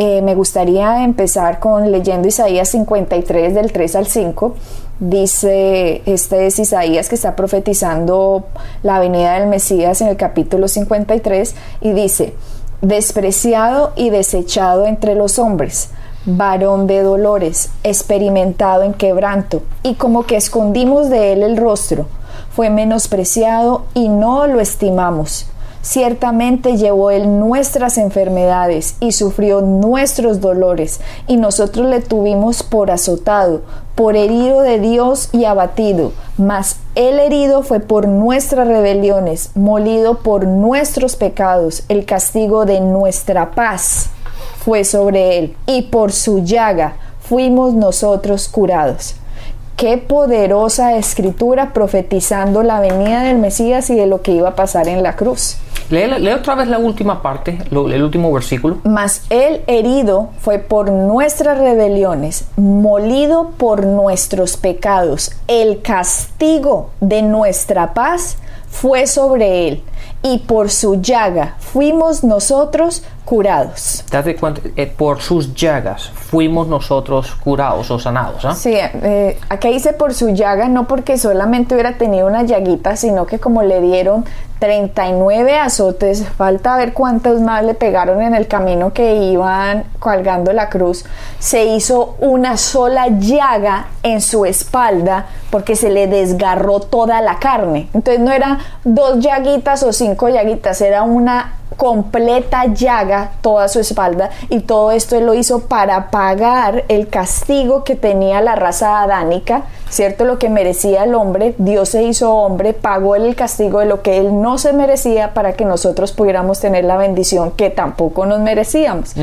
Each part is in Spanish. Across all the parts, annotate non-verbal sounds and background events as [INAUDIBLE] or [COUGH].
eh, me gustaría empezar con leyendo Isaías 53 del 3 al 5. Dice, este es Isaías que está profetizando la venida del Mesías en el capítulo 53 y dice, despreciado y desechado entre los hombres, varón de dolores, experimentado en quebranto, y como que escondimos de él el rostro, fue menospreciado y no lo estimamos Ciertamente llevó él nuestras enfermedades y sufrió nuestros dolores, y nosotros le tuvimos por azotado, por herido de Dios y abatido. Mas el herido fue por nuestras rebeliones, molido por nuestros pecados, el castigo de nuestra paz fue sobre él, y por su llaga fuimos nosotros curados. Qué poderosa escritura profetizando la venida del Mesías y de lo que iba a pasar en la cruz. Lee, otra vez la última parte, el último versículo. Mas el herido fue por nuestras rebeliones, molido por nuestros pecados. El castigo de nuestra paz fue sobre él, y por su llaga fuimos nosotros curados. Date cuenta, eh, por sus llagas fuimos nosotros curados o sanados. ¿ah? Sí, eh, aquí dice por su llaga, no porque solamente hubiera tenido una llaguita, sino que como le dieron 39 azotes, falta ver cuántos más le pegaron en el camino que iban colgando la cruz, se hizo una sola llaga en su espalda porque se le desgarró toda la carne. Entonces no eran dos llaguitas o cinco llaguitas, era una completa llaga toda su espalda. Y todo esto él lo hizo para pagar el castigo que tenía la raza adánica, ¿cierto? Lo que merecía el hombre, Dios se hizo hombre, pagó el castigo de lo que él no se merecía para que nosotros pudiéramos tener la bendición que tampoco nos merecíamos.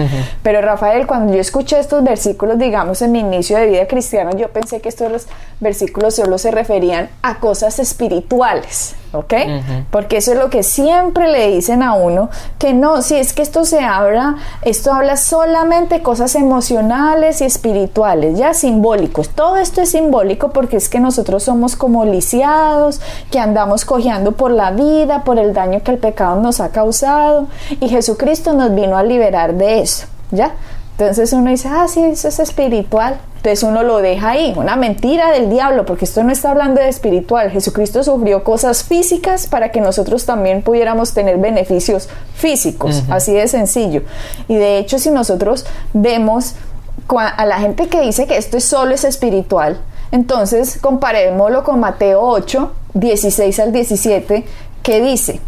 Pero Rafael, cuando yo escuché estos versículos, digamos, en mi inicio de vida cristiana, yo pensé que estos versículos solo se referían a cosas espirituales. ¿Ok? Porque eso es lo que siempre le dicen a uno, que no, si es que esto se habla, esto habla solamente cosas emocionales y espirituales, ya simbólicos. Todo esto es simbólico porque es que nosotros somos como lisiados, que andamos cojeando por la vida, por el daño que el pecado nos ha causado, y Jesucristo nos vino a liberar de eso, ¿ya? Entonces uno dice, ah, sí, eso es espiritual. Entonces uno lo deja ahí, una mentira del diablo, porque esto no está hablando de espiritual. Jesucristo sufrió cosas físicas para que nosotros también pudiéramos tener beneficios físicos, así de sencillo. Y de hecho, si nosotros vemos a la gente que dice que esto solo es espiritual, entonces comparémoslo con Mateo 8, 16 al 17, que dice,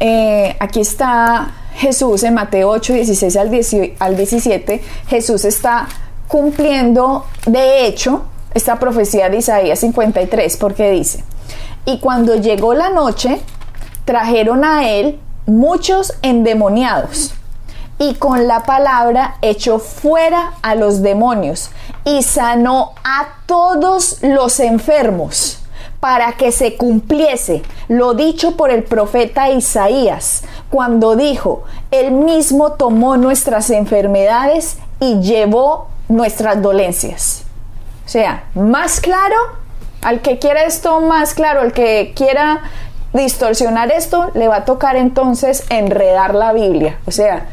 eh, aquí está Jesús en Mateo 8, 16 al 17, Jesús está cumpliendo de hecho esta profecía de Isaías 53, porque dice, y cuando llegó la noche, trajeron a él muchos endemoniados, y con la palabra echó fuera a los demonios, y sanó a todos los enfermos para que se cumpliese lo dicho por el profeta Isaías, cuando dijo, Él mismo tomó nuestras enfermedades y llevó nuestras dolencias. O sea, más claro, al que quiera esto más claro, al que quiera distorsionar esto, le va a tocar entonces enredar la Biblia. O sea,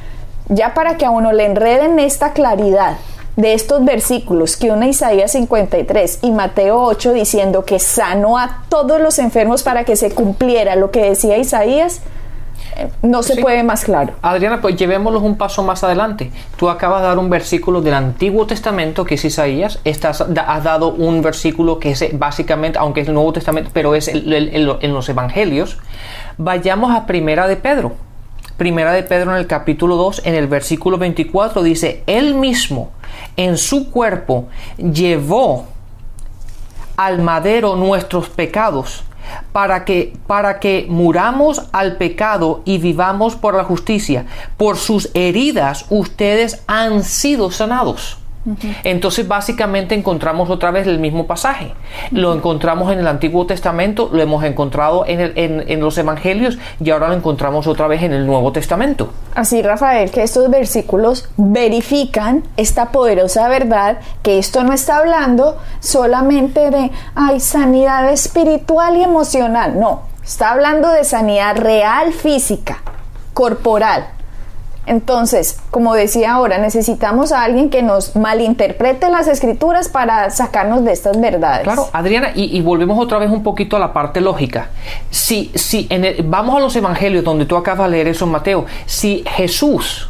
ya para que a uno le enreden esta claridad de estos versículos que una Isaías 53 y Mateo 8 diciendo que sanó a todos los enfermos para que se cumpliera lo que decía Isaías, no se puede más claro. Adriana, pues llevémoslos un paso más adelante. Tú acabas de dar un versículo del Antiguo Testamento que es Isaías, Estás, has dado un versículo que es eh, básicamente, aunque es el Nuevo Testamento, pero es en los Evangelios. Vayamos a Primera de Pedro. Primera de Pedro en el capítulo 2, en el versículo 24, dice, Él mismo en su cuerpo llevó al madero nuestros pecados para que, para que muramos al pecado y vivamos por la justicia. Por sus heridas ustedes han sido sanados. Entonces básicamente encontramos otra vez el mismo pasaje. Lo encontramos en el Antiguo Testamento, lo hemos encontrado en, los Evangelios y ahora lo encontramos otra vez en el Nuevo Testamento. Así, Rafael, que estos versículos verifican esta poderosa verdad, que esto no está hablando solamente de, ay, sanidad espiritual y emocional, no, está hablando de sanidad real física, corporal entonces, como decía ahora, necesitamos a alguien que nos malinterprete las escrituras para sacarnos de estas verdades. Claro, Adriana, y, volvemos otra vez un poquito a la parte lógica. Si, si en vamos a los evangelios donde tú acabas de leer eso, Mateo, si Jesús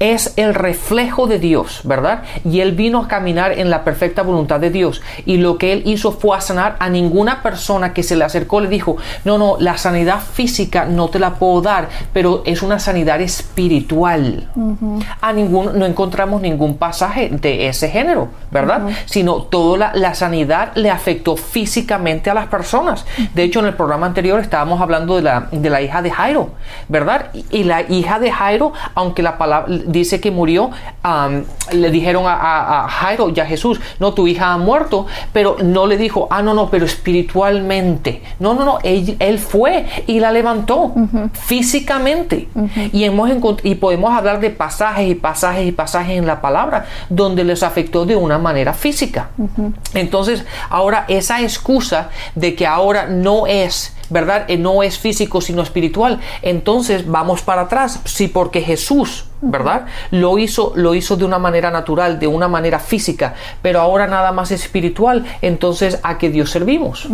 es el reflejo de Dios, ¿verdad? Y él vino a caminar en la perfecta voluntad de Dios. Y lo que él hizo fue a sanar a ninguna persona que se le acercó, le dijo, no, no, la sanidad física no te la puedo dar, pero es una sanidad espiritual. A ningún, no encontramos ningún pasaje de ese género, ¿verdad? Sino toda la, sanidad le afectó físicamente a las personas. De hecho, en el programa anterior estábamos hablando de la, de la hija de Jairo, ¿verdad? y la hija de Jairo, aunque la palabra dice que murió, le dijeron a, Jairo y a Jesús, no, tu hija ha muerto, pero no le dijo, ah, no, no, pero espiritualmente. No, no, no, él, fue y la levantó físicamente. y, hemos y podemos hablar de pasajes y pasajes y pasajes en la palabra donde les afectó de una manera física. Entonces, ahora esa excusa de que ahora no es ¿verdad? Eh, no es físico sino espiritual. Entonces vamos para atrás. Sí, porque Jesús, ¿verdad? Lo hizo, lo hizo de una manera natural, de una manera física, pero ahora nada más espiritual. Entonces, ¿a qué Dios servimos?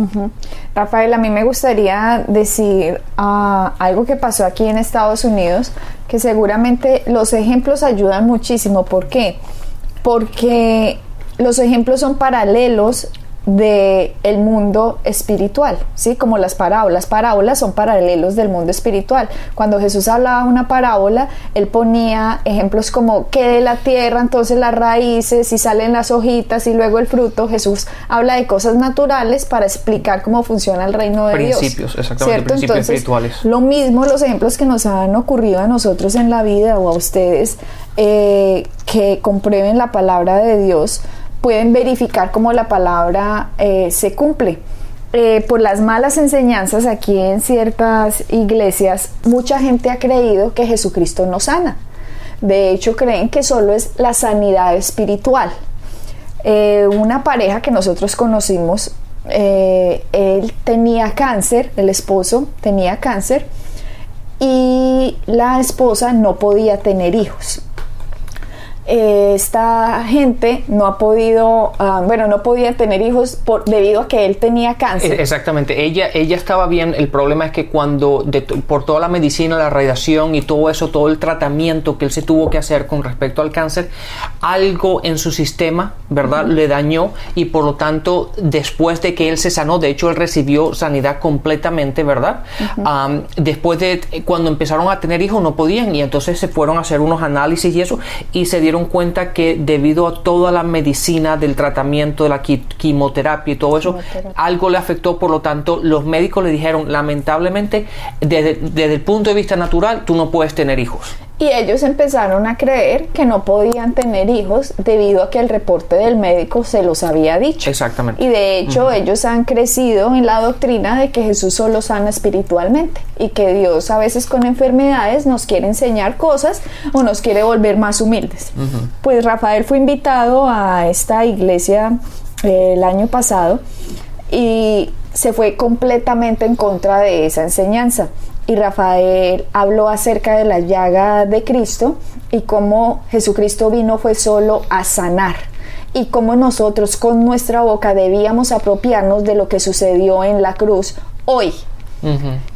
Rafael, a mí me gustaría decir ah, algo que pasó aquí en Estados Unidos, que seguramente los ejemplos ayudan muchísimo. ¿Por qué? Porque los ejemplos son paralelos de el mundo espiritual, ¿sí? Como las parábolas. Parábolas son paralelos del mundo espiritual. Cuando Jesús hablaba una parábola, él ponía ejemplos como que de la tierra, entonces las raíces, y salen las hojitas y luego el fruto. Jesús habla de cosas naturales para explicar cómo funciona el reino de Dios. Principios, exactamente, principios espirituales. Lo mismo los ejemplos que nos han ocurrido a nosotros en la vida o a ustedes eh, que comprueben la palabra de Dios pueden verificar cómo la palabra eh, se cumple. Eh, por las malas enseñanzas aquí en ciertas iglesias, mucha gente ha creído que Jesucristo no sana. De hecho, creen que solo es la sanidad espiritual. Eh, una pareja que nosotros conocimos, él tenía cáncer, el esposo tenía cáncer y la esposa no podía tener hijos. Eh, esta gente no ha podido, ah, bueno, no podía tener hijos por, debido a que él tenía cáncer. Exactamente, ella, ella estaba bien, el problema es que cuando, por toda la medicina, la radiación y todo eso, todo el tratamiento que él se tuvo que hacer con respecto al cáncer, algo en su sistema, ¿verdad?, le dañó y por lo tanto, después de que él se sanó, de hecho, él recibió sanidad completamente, ¿verdad? después de cuando empezaron a tener hijos no podían y entonces se fueron a hacer unos análisis y eso y se dieron cuenta que debido a toda la medicina del tratamiento de la quimioterapia y todo eso, algo le afectó, por lo tanto los médicos le dijeron, lamentablemente, desde, desde el punto de vista natural, tú no puedes tener hijos. Y ellos empezaron a creer que no podían tener hijos debido a que el reporte del médico se los había dicho. Exactamente. Y de hecho ellos han crecido en la doctrina de que Jesús solo sana espiritualmente y que Dios a veces con enfermedades nos quiere enseñar cosas o nos quiere volver más humildes. Pues Rafael fue invitado a esta iglesia eh, el año pasado y se fue completamente en contra de esa enseñanza y Rafael habló acerca de la llaga de Cristo y cómo Jesucristo vino fue solo a sanar y cómo nosotros con nuestra boca debíamos apropiarnos de lo que sucedió en la cruz hoy,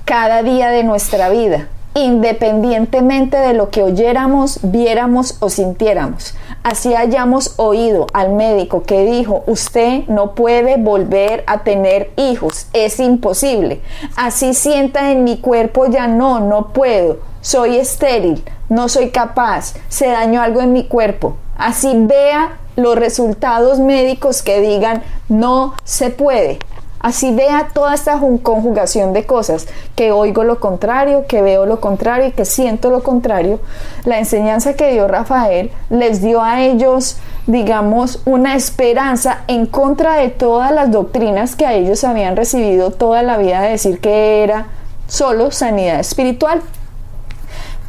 cada día de nuestra vida independientemente de lo que oyéramos, viéramos o sintiéramos. Así hayamos oído al médico que dijo, usted no puede volver a tener hijos, es imposible. Así sienta en mi cuerpo, ya no, no puedo, soy estéril, no soy capaz, se dañó algo en mi cuerpo. Así vea los resultados médicos que digan, no se puede. Así vea toda esta conjugación de cosas, que oigo lo contrario, que veo lo contrario y que siento lo contrario. La enseñanza que dio Rafael les dio a ellos, digamos, una esperanza en contra de todas las doctrinas que a ellos habían recibido toda la vida de decir que era solo sanidad espiritual.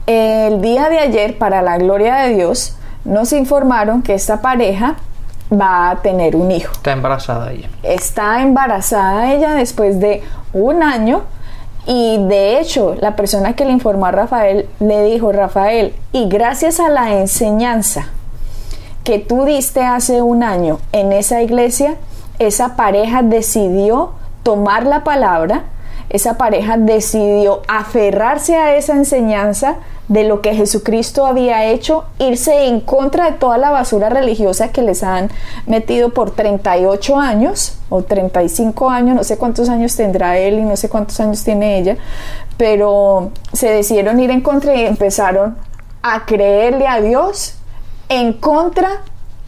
El día de ayer, para la gloria de Dios, nos informaron que esta pareja va a tener un hijo. Está embarazada ella. Está embarazada ella después de un año y de hecho la persona que le informó a Rafael le dijo, Rafael, y gracias a la enseñanza que tú diste hace un año en esa iglesia, esa pareja decidió tomar la palabra, esa pareja decidió aferrarse a esa enseñanza de lo que Jesucristo había hecho, irse en contra de toda la basura religiosa que les han metido por 38 años o 35 años, no sé cuántos años tendrá él y no sé cuántos años tiene ella, pero se decidieron ir en contra y empezaron a creerle a Dios en contra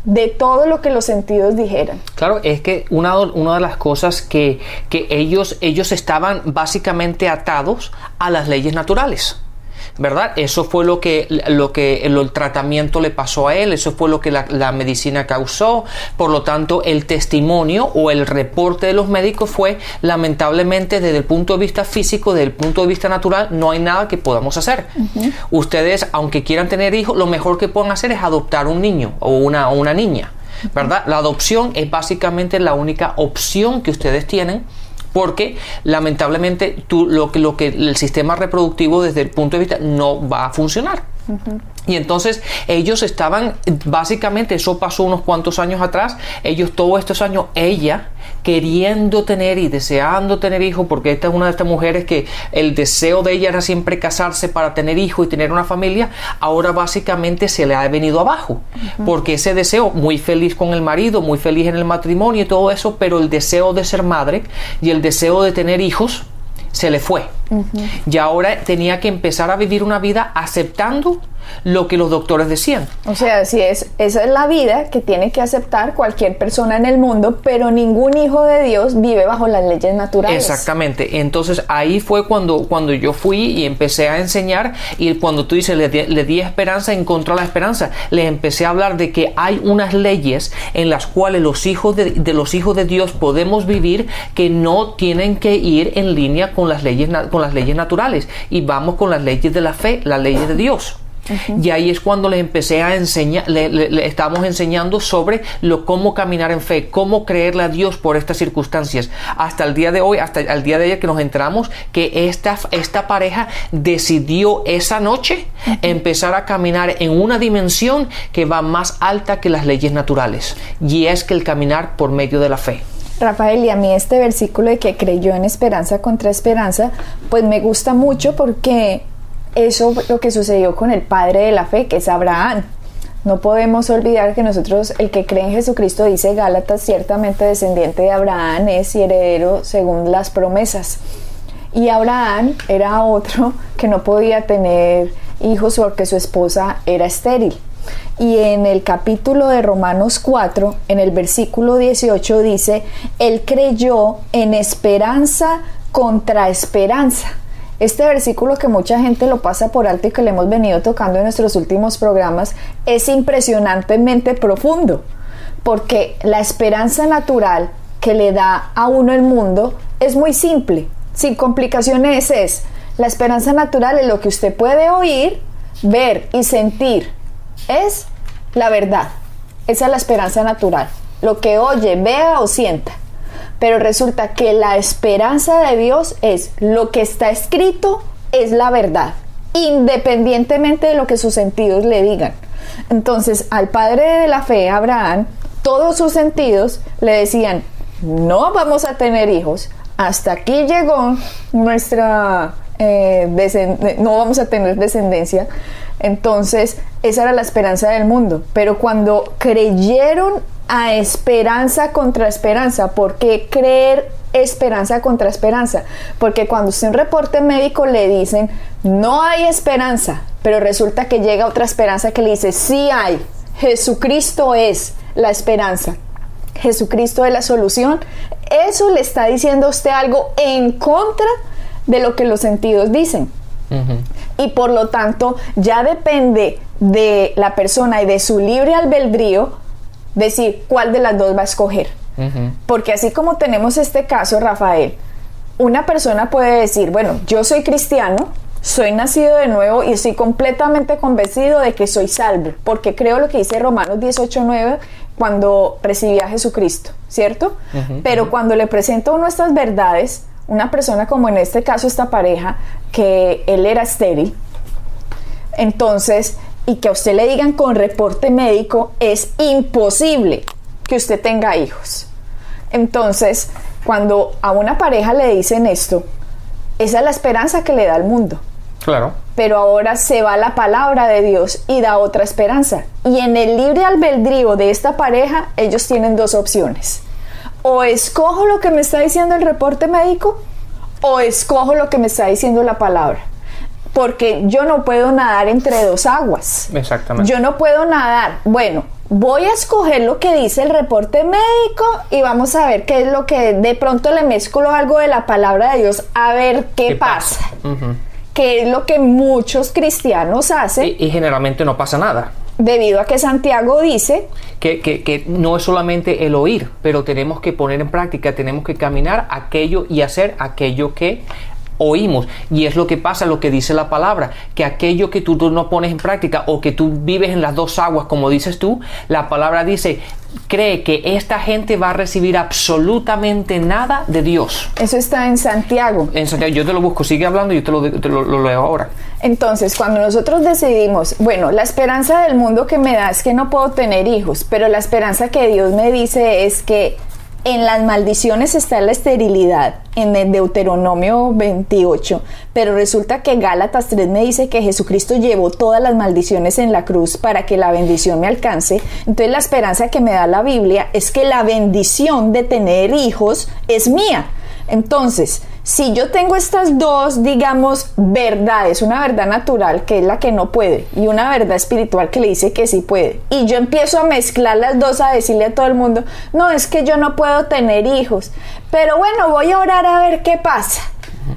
de todo lo que los sentidos dijeran. Claro, es que una, una de las cosas que, que ellos, ellos estaban básicamente atados a las leyes naturales. ¿Verdad? Eso fue lo que, lo que el, tratamiento le pasó a él, eso fue lo que la, medicina causó, por lo tanto el testimonio o el reporte de los médicos fue lamentablemente desde el punto de vista físico, desde el punto de vista natural, no hay nada que podamos hacer. Ustedes, aunque quieran tener hijos, lo mejor que pueden hacer es adoptar un niño o una, o una niña. ¿verdad? La adopción es básicamente la única opción que ustedes tienen porque lamentablemente tú, lo, que, lo que el sistema reproductivo desde el punto de vista no va a funcionar. Y entonces ellos estaban, básicamente, eso pasó unos cuantos años atrás, ellos todos estos años, ella queriendo tener y deseando tener hijos, porque esta es una de estas mujeres que el deseo de ella era siempre casarse para tener hijos y tener una familia, ahora básicamente se le ha venido abajo, porque ese deseo, muy feliz con el marido, muy feliz en el matrimonio y todo eso, pero el deseo de ser madre y el deseo de tener hijos, se le fue. Y ahora tenía que empezar a vivir una vida aceptando lo que los doctores decían. O sea, si es, esa es la vida que tiene que aceptar cualquier persona en el mundo, pero ningún hijo de Dios vive bajo las leyes naturales. Exactamente. Entonces ahí fue cuando, cuando yo fui y empecé a enseñar y cuando tú dices, le, di esperanza, encontró la esperanza, le empecé a hablar de que hay unas leyes en las cuales los hijos de, de los hijos de Dios podemos vivir que no tienen que ir en línea con las leyes, con las leyes naturales y vamos con las leyes de la fe, las leyes de Dios. Y ahí es cuando les empecé a enseñar, le, estamos enseñando sobre lo cómo caminar en fe, cómo creerle a Dios por estas circunstancias. Hasta el día de hoy, hasta el día de ayer que nos enteramos que esta, esta pareja decidió esa noche empezar a caminar en una dimensión que va más alta que las leyes naturales. Y es que el caminar por medio de la fe. Rafael, y a mí este versículo de que creyó en esperanza contra esperanza, pues me gusta mucho porque eso lo que sucedió con el padre de la fe, que es Abraham. No podemos olvidar que nosotros, el que cree en Jesucristo, dice Gálatas, ciertamente descendiente de Abraham es y heredero según las promesas. Y Abraham era otro [LAUGHS] que no podía tener hijos porque su esposa era estéril. Y en el capítulo de Romanos 4, en el versículo 18 dice, Él creyó en esperanza contra esperanza este versículo que mucha gente lo pasa por alto y que le hemos venido tocando en nuestros últimos programas es impresionantemente profundo, porque la esperanza natural que le da a uno el mundo es muy simple, sin complicaciones es, la esperanza natural es lo que usted puede oír, ver y sentir, es la verdad, esa es la esperanza natural, lo que oye, vea o sienta. Pero resulta que la esperanza de Dios es lo que está escrito es la verdad, independientemente de lo que sus sentidos le digan. Entonces, al padre de la fe, Abraham, todos sus sentidos le decían, no vamos a tener hijos, hasta aquí llegó nuestra, eh, no vamos a tener descendencia. Entonces, esa era la esperanza del mundo. Pero cuando creyeron a esperanza contra esperanza. ¿Por qué creer esperanza contra esperanza? Porque cuando usted un reporte médico le dicen no hay esperanza, pero resulta que llega otra esperanza que le dice sí hay. Jesucristo es la esperanza. Jesucristo es la solución, eso le está diciendo a usted algo en contra de lo que los sentidos dicen. Y por lo tanto, ya depende de la persona y de su libre albedrío decir cuál de las dos va a escoger. Porque así como tenemos este caso, Rafael, una persona puede decir, bueno, yo soy cristiano, soy nacido de nuevo y estoy completamente convencido de que soy salvo, porque creo lo que dice Romanos 18:9 cuando recibí a Jesucristo, ¿cierto? Pero cuando le presento nuestras verdades, una persona como en este caso esta pareja, que él era estéril, entonces, y que a usted le digan con reporte médico, es imposible que usted tenga hijos. Entonces, cuando a una pareja le dicen esto, esa es la esperanza que le da al mundo. Claro. Pero ahora se va la palabra de Dios y da otra esperanza. Y en el libre albedrío de esta pareja, ellos tienen dos opciones o escojo lo que me está diciendo el reporte médico o escojo lo que me está diciendo la palabra. Porque yo no puedo nadar entre dos aguas. Exactamente. Yo no puedo nadar. Bueno, voy a escoger lo que dice el reporte médico y vamos a ver qué es lo que de pronto le mezclo algo de la palabra de Dios a ver qué, pasa. Que es lo que muchos cristianos hacen. y generalmente no pasa nada debido a que Santiago dice que, que, no es solamente el oír, pero tenemos que poner en práctica, tenemos que caminar aquello y hacer aquello que oímos. Y es lo que pasa, lo que dice la palabra, que aquello que tú, tú, no pones en práctica o que tú vives en las dos aguas, como dices tú, la palabra dice, cree que esta gente va a recibir absolutamente nada de Dios. Eso está en Santiago. En Santiago, yo te lo busco, sigue hablando y yo te lo, lo, leo ahora. Entonces, cuando nosotros decidimos, bueno, la esperanza del mundo que me da es que no puedo tener hijos, pero la esperanza que Dios me dice es que en las maldiciones está la esterilidad, en el Deuteronomio 28, pero resulta que Gálatas 3 me dice que Jesucristo llevó todas las maldiciones en la cruz para que la bendición me alcance. Entonces la esperanza que me da la Biblia es que la bendición de tener hijos es mía. Entonces, si yo tengo estas dos, digamos, verdades, una verdad natural que es la que no puede y una verdad espiritual que le dice que sí puede, y yo empiezo a mezclar las dos a decirle a todo el mundo, no, es que yo no puedo tener hijos, pero bueno, voy a orar a ver qué pasa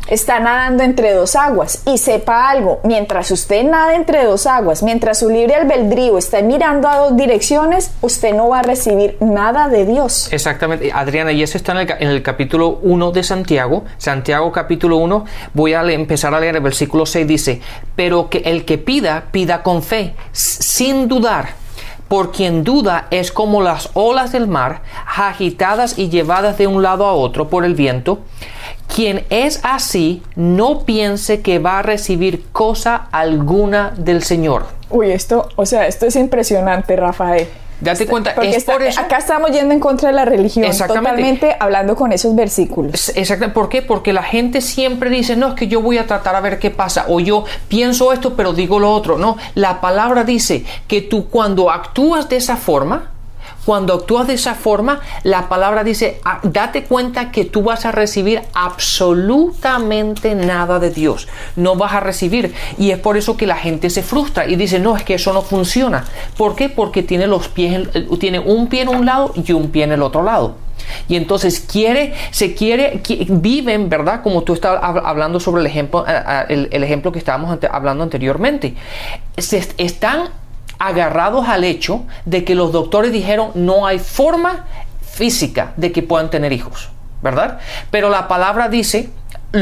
está nadando entre dos aguas. Y sepa algo, mientras usted nada entre dos aguas, mientras su libre albedrío está mirando a dos direcciones, usted no va a recibir nada de Dios. Exactamente, Adriana, y eso está en el, capítulo 1 de Santiago. Santiago capítulo 1, voy a empezar a leer el versículo 6, dice, pero que el que pida, pida con fe, sin dudar por quien duda es como las olas del mar, agitadas y llevadas de un lado a otro por el viento. Quien es así, no piense que va a recibir cosa alguna del Señor. Uy, esto, o sea, esto es impresionante, Rafael. Date este, cuenta, es por eso. Acá estamos yendo en contra de la religión, totalmente hablando con esos versículos. Exacto. ¿Por qué? Porque la gente siempre dice, no, es que yo voy a tratar a ver qué pasa, o yo pienso esto, pero digo lo otro. No, la palabra dice que tú cuando actúas de esa forma, cuando actúas de esa forma, la palabra dice, ah, date cuenta que tú vas a recibir absolutamente nada de Dios. No vas a recibir. Y es por eso que la gente se frustra y dice, no, es que eso no funciona. ¿Por qué? Porque tiene los pies, tiene un pie en un lado y un pie en el otro lado. Y entonces quiere, se quiere, viven, ¿verdad? Como tú estabas hablando sobre el ejemplo, el, el ejemplo que estábamos hablando anteriormente. Se están agarrados al hecho de que los doctores dijeron no hay forma física de que puedan tener hijos, ¿verdad? Pero la palabra dice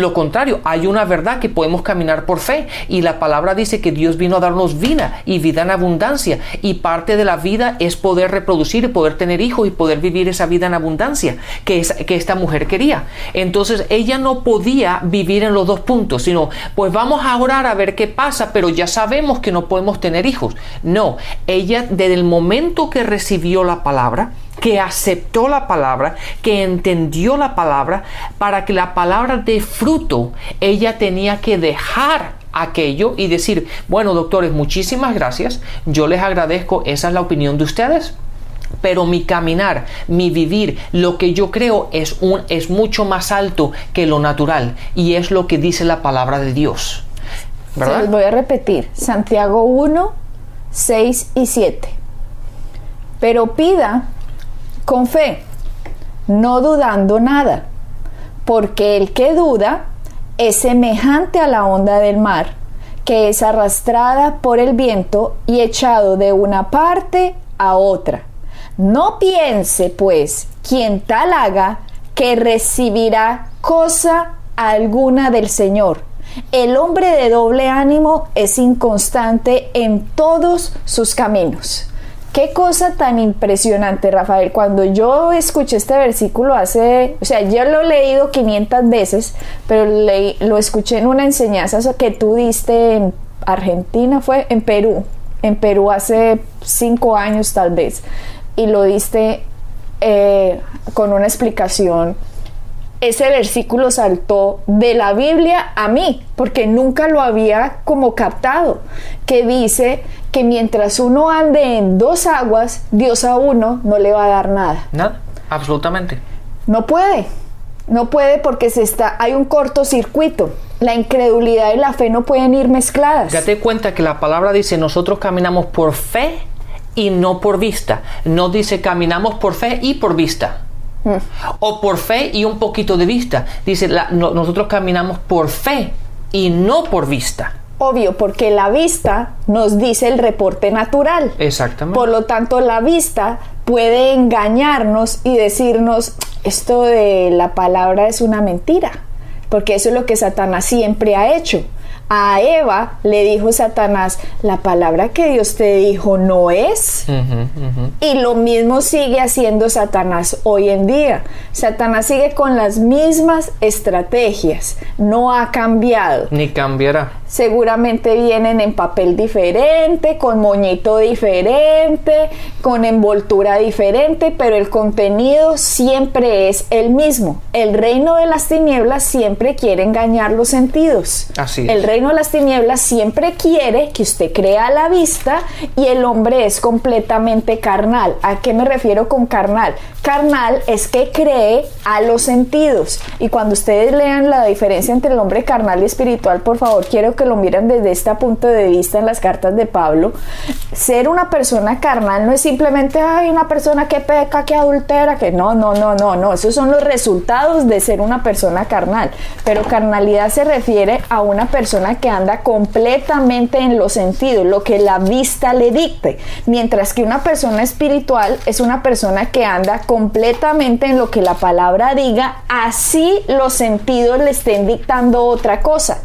lo contrario, hay una verdad que podemos caminar por fe y la palabra dice que Dios vino a darnos vida y vida en abundancia y parte de la vida es poder reproducir y poder tener hijos y poder vivir esa vida en abundancia que, es, que esta mujer quería. Entonces ella no podía vivir en los dos puntos, sino pues vamos a orar a ver qué pasa, pero ya sabemos que no podemos tener hijos. No, ella desde el momento que recibió la palabra, que aceptó la palabra, que entendió la palabra, para que la palabra dé fruto, ella tenía que dejar aquello y decir, bueno doctores, muchísimas gracias, yo les agradezco, esa es la opinión de ustedes, pero mi caminar, mi vivir, lo que yo creo es, un, es mucho más alto que lo natural y es lo que dice la palabra de Dios. ¿verdad? Se voy a repetir, Santiago 1, 6 y 7. Pero pida con fe, no dudando nada, porque el que duda es semejante a la onda del mar, que es arrastrada por el viento y echado de una parte a otra. No piense, pues, quien tal haga, que recibirá cosa alguna del Señor. El hombre de doble ánimo es inconstante en todos sus caminos. Qué cosa tan impresionante, Rafael. Cuando yo escuché este versículo hace, o sea, yo lo he leído 500 veces, pero lo escuché en una enseñanza que tú diste en Argentina, fue en Perú, en Perú hace cinco años tal vez, y lo diste eh, con una explicación ese versículo saltó de la Biblia a mí, porque nunca lo había como captado, que dice que mientras uno ande en dos aguas, Dios a uno no le va a dar nada. Nada, absolutamente. No puede, no puede porque se está, hay un cortocircuito. La incredulidad y la fe no pueden ir mezcladas. Date cuenta que la palabra dice nosotros caminamos por fe y no por vista. No dice caminamos por fe y por vista. O por fe y un poquito de vista. Dice, nosotros caminamos por fe y no por vista. Obvio, porque la vista nos dice el reporte natural. Exactamente. Por lo tanto, la vista puede engañarnos y decirnos, esto de la palabra es una mentira, porque eso es lo que Satanás siempre ha hecho. A Eva le dijo Satanás, la palabra que Dios te dijo no es. Y lo mismo sigue haciendo Satanás hoy en día. Satanás sigue con las mismas estrategias, no ha cambiado. Ni cambiará. Seguramente vienen en papel diferente, con moñito diferente, con envoltura diferente, pero el contenido siempre es el mismo. El reino de las tinieblas siempre quiere engañar los sentidos. Así El reino de las tinieblas siempre quiere que usted crea a la vista y el hombre es completamente carnal. ¿A qué me refiero con carnal? Carnal es que cree a los sentidos. Y cuando ustedes lean la diferencia entre el hombre carnal y espiritual, por favor, quiero que lo miren desde este punto de vista en las cartas de Pablo, ser una persona carnal no es simplemente, hay una persona que peca, que adultera, que no, no, no, no, no, esos son los resultados de ser una persona carnal. Pero carnalidad se refiere a una persona que anda completamente en los sentidos, lo que la vista le dicte, mientras que una persona espiritual es una persona que anda completamente en lo que la palabra diga, así los sentidos le estén dictando otra cosa.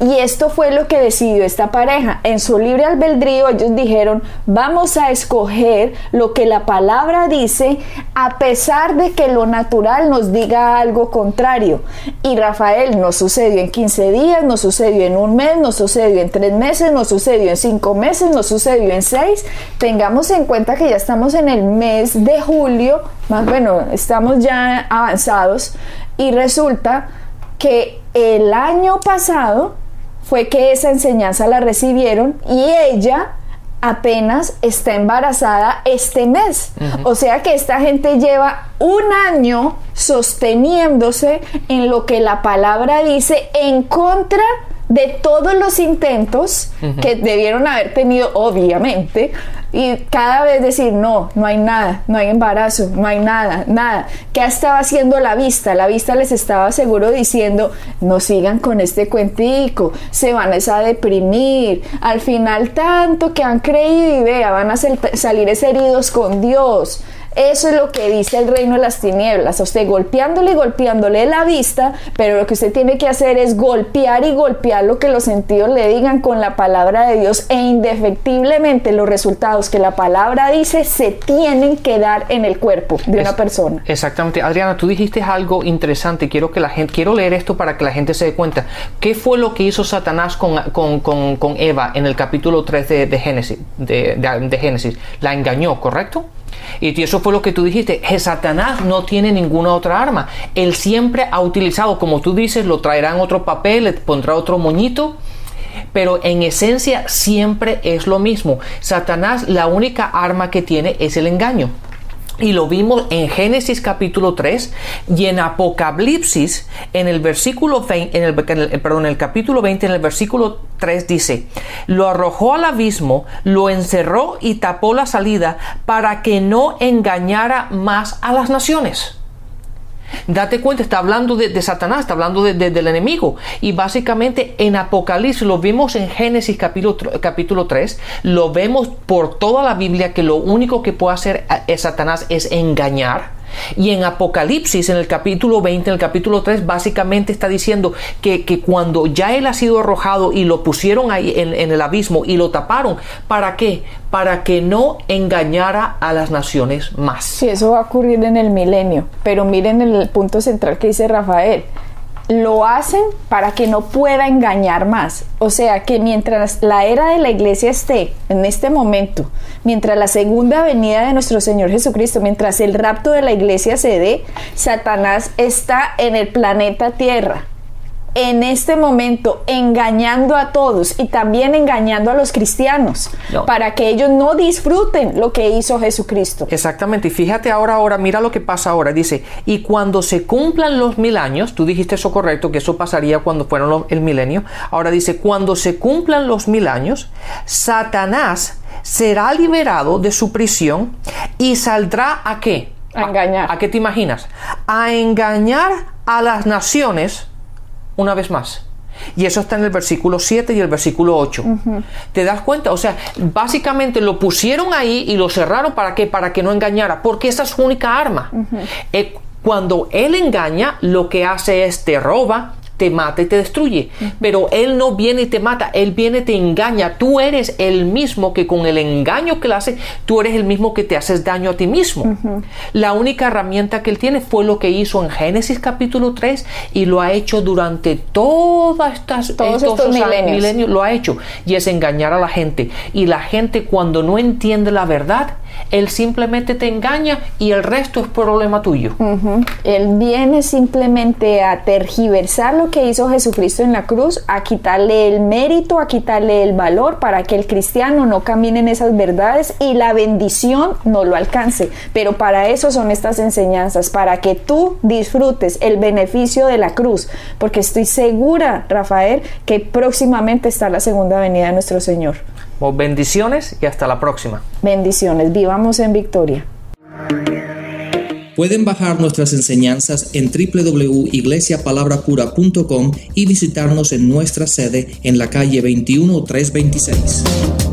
Y esto fue lo que decidió esta pareja. En su libre albedrío ellos dijeron, vamos a escoger lo que la palabra dice a pesar de que lo natural nos diga algo contrario. Y Rafael, no sucedió en 15 días, no sucedió en un mes, no sucedió en tres meses, no sucedió en cinco meses, no sucedió en seis. Tengamos en cuenta que ya estamos en el mes de julio, más bueno, estamos ya avanzados y resulta que el año pasado fue que esa enseñanza la recibieron y ella apenas está embarazada este mes. O sea que esta gente lleva un año sosteniéndose en lo que la palabra dice en contra de todos los intentos que debieron haber tenido, obviamente, y cada vez decir, no, no hay nada, no hay embarazo, no hay nada, nada. ¿Qué estaba haciendo la vista? La vista les estaba seguro diciendo, no sigan con este cuentico, se van a deprimir, al final tanto que han creído y vea, van a salir heridos con Dios. Eso es lo que dice el reino de las tinieblas. A usted golpeándole y golpeándole la vista, pero lo que usted tiene que hacer es golpear y golpear lo que los sentidos le digan con la palabra de Dios e indefectiblemente los resultados que la palabra dice se tienen que dar en el cuerpo de una persona. Exactamente. Adriana, tú dijiste algo interesante. Quiero que la gente, quiero leer esto para que la gente se dé cuenta. ¿Qué fue lo que hizo Satanás con, con, Eva en el capítulo 3 de, Génesis, de Génesis? La engañó, ¿correcto? Y eso fue lo que tú dijiste. Satanás no tiene ninguna otra arma. Él siempre ha utilizado, como tú dices, lo traerá en otro papel, le pondrá otro moñito. Pero en esencia siempre es lo mismo. Satanás la única arma que tiene es el engaño. Y lo vimos en Génesis capítulo 3 y en Apocalipsis en el versículo 20, en el, perdón, el capítulo 20 en el versículo 3 dice, lo arrojó al abismo, lo encerró y tapó la salida para que no engañara más a las naciones. Date cuenta, está hablando de, Satanás, está hablando del enemigo. Y básicamente en Apocalipsis, lo vimos en Génesis capítulo, capítulo 3, lo vemos por toda la Biblia que lo único que puede hacer Satanás es engañar y en Apocalipsis, en el capítulo 20, en el capítulo 3, básicamente está diciendo que, cuando ya él ha sido arrojado y lo pusieron ahí en, el abismo y lo taparon, ¿para qué? Para que no engañara a las naciones más. Sí, eso va a ocurrir en el milenio. Pero miren el punto central que dice Rafael lo hacen para que no pueda engañar más. O sea que mientras la era de la iglesia esté en este momento, mientras la segunda venida de nuestro Señor Jesucristo, mientras el rapto de la iglesia se dé, Satanás está en el planeta Tierra en este momento engañando a todos y también engañando a los cristianos para que ellos no disfruten lo que hizo Jesucristo. Exactamente, y fíjate ahora, ahora, mira lo que pasa ahora, dice, y cuando se cumplan los mil años, tú dijiste eso correcto, que eso pasaría cuando fueron el milenio, ahora dice, cuando se cumplan los mil años, Satanás será liberado de su prisión y saldrá a qué? A engañar. ¿A qué te imaginas? A engañar a las naciones una vez más. Y eso está en el versículo 7 y el versículo 8. ¿Te das cuenta? O sea, básicamente lo pusieron ahí y lo cerraron para qué? Para que no engañara, porque esa es su única arma. Eh, cuando él engaña, lo que hace es te roba, te mata y te destruye. Pero Él no viene y te mata, Él viene y te engaña. Tú eres el mismo que con el engaño que le hace, tú eres el mismo que te haces daño a ti mismo. La única herramienta que Él tiene fue lo que hizo en Génesis capítulo 3 y lo ha hecho durante todas estas Todos estos, milenios. Lo ha hecho y es engañar a la gente. Y la gente cuando no entiende la verdad, él simplemente te engaña y el resto es problema tuyo. Él viene simplemente a tergiversar lo que hizo Jesucristo en la cruz, a quitarle el mérito, a quitarle el valor para que el cristiano no camine en esas verdades y la bendición no lo alcance. Pero para eso son estas enseñanzas, para que tú disfrutes el beneficio de la cruz, porque estoy segura, Rafael, que próximamente está la segunda venida de nuestro Señor. Bendiciones y hasta la próxima. Bendiciones, vivamos en victoria. Pueden bajar nuestras enseñanzas en www.iglesiapalabracura.com y visitarnos en nuestra sede en la calle 21326.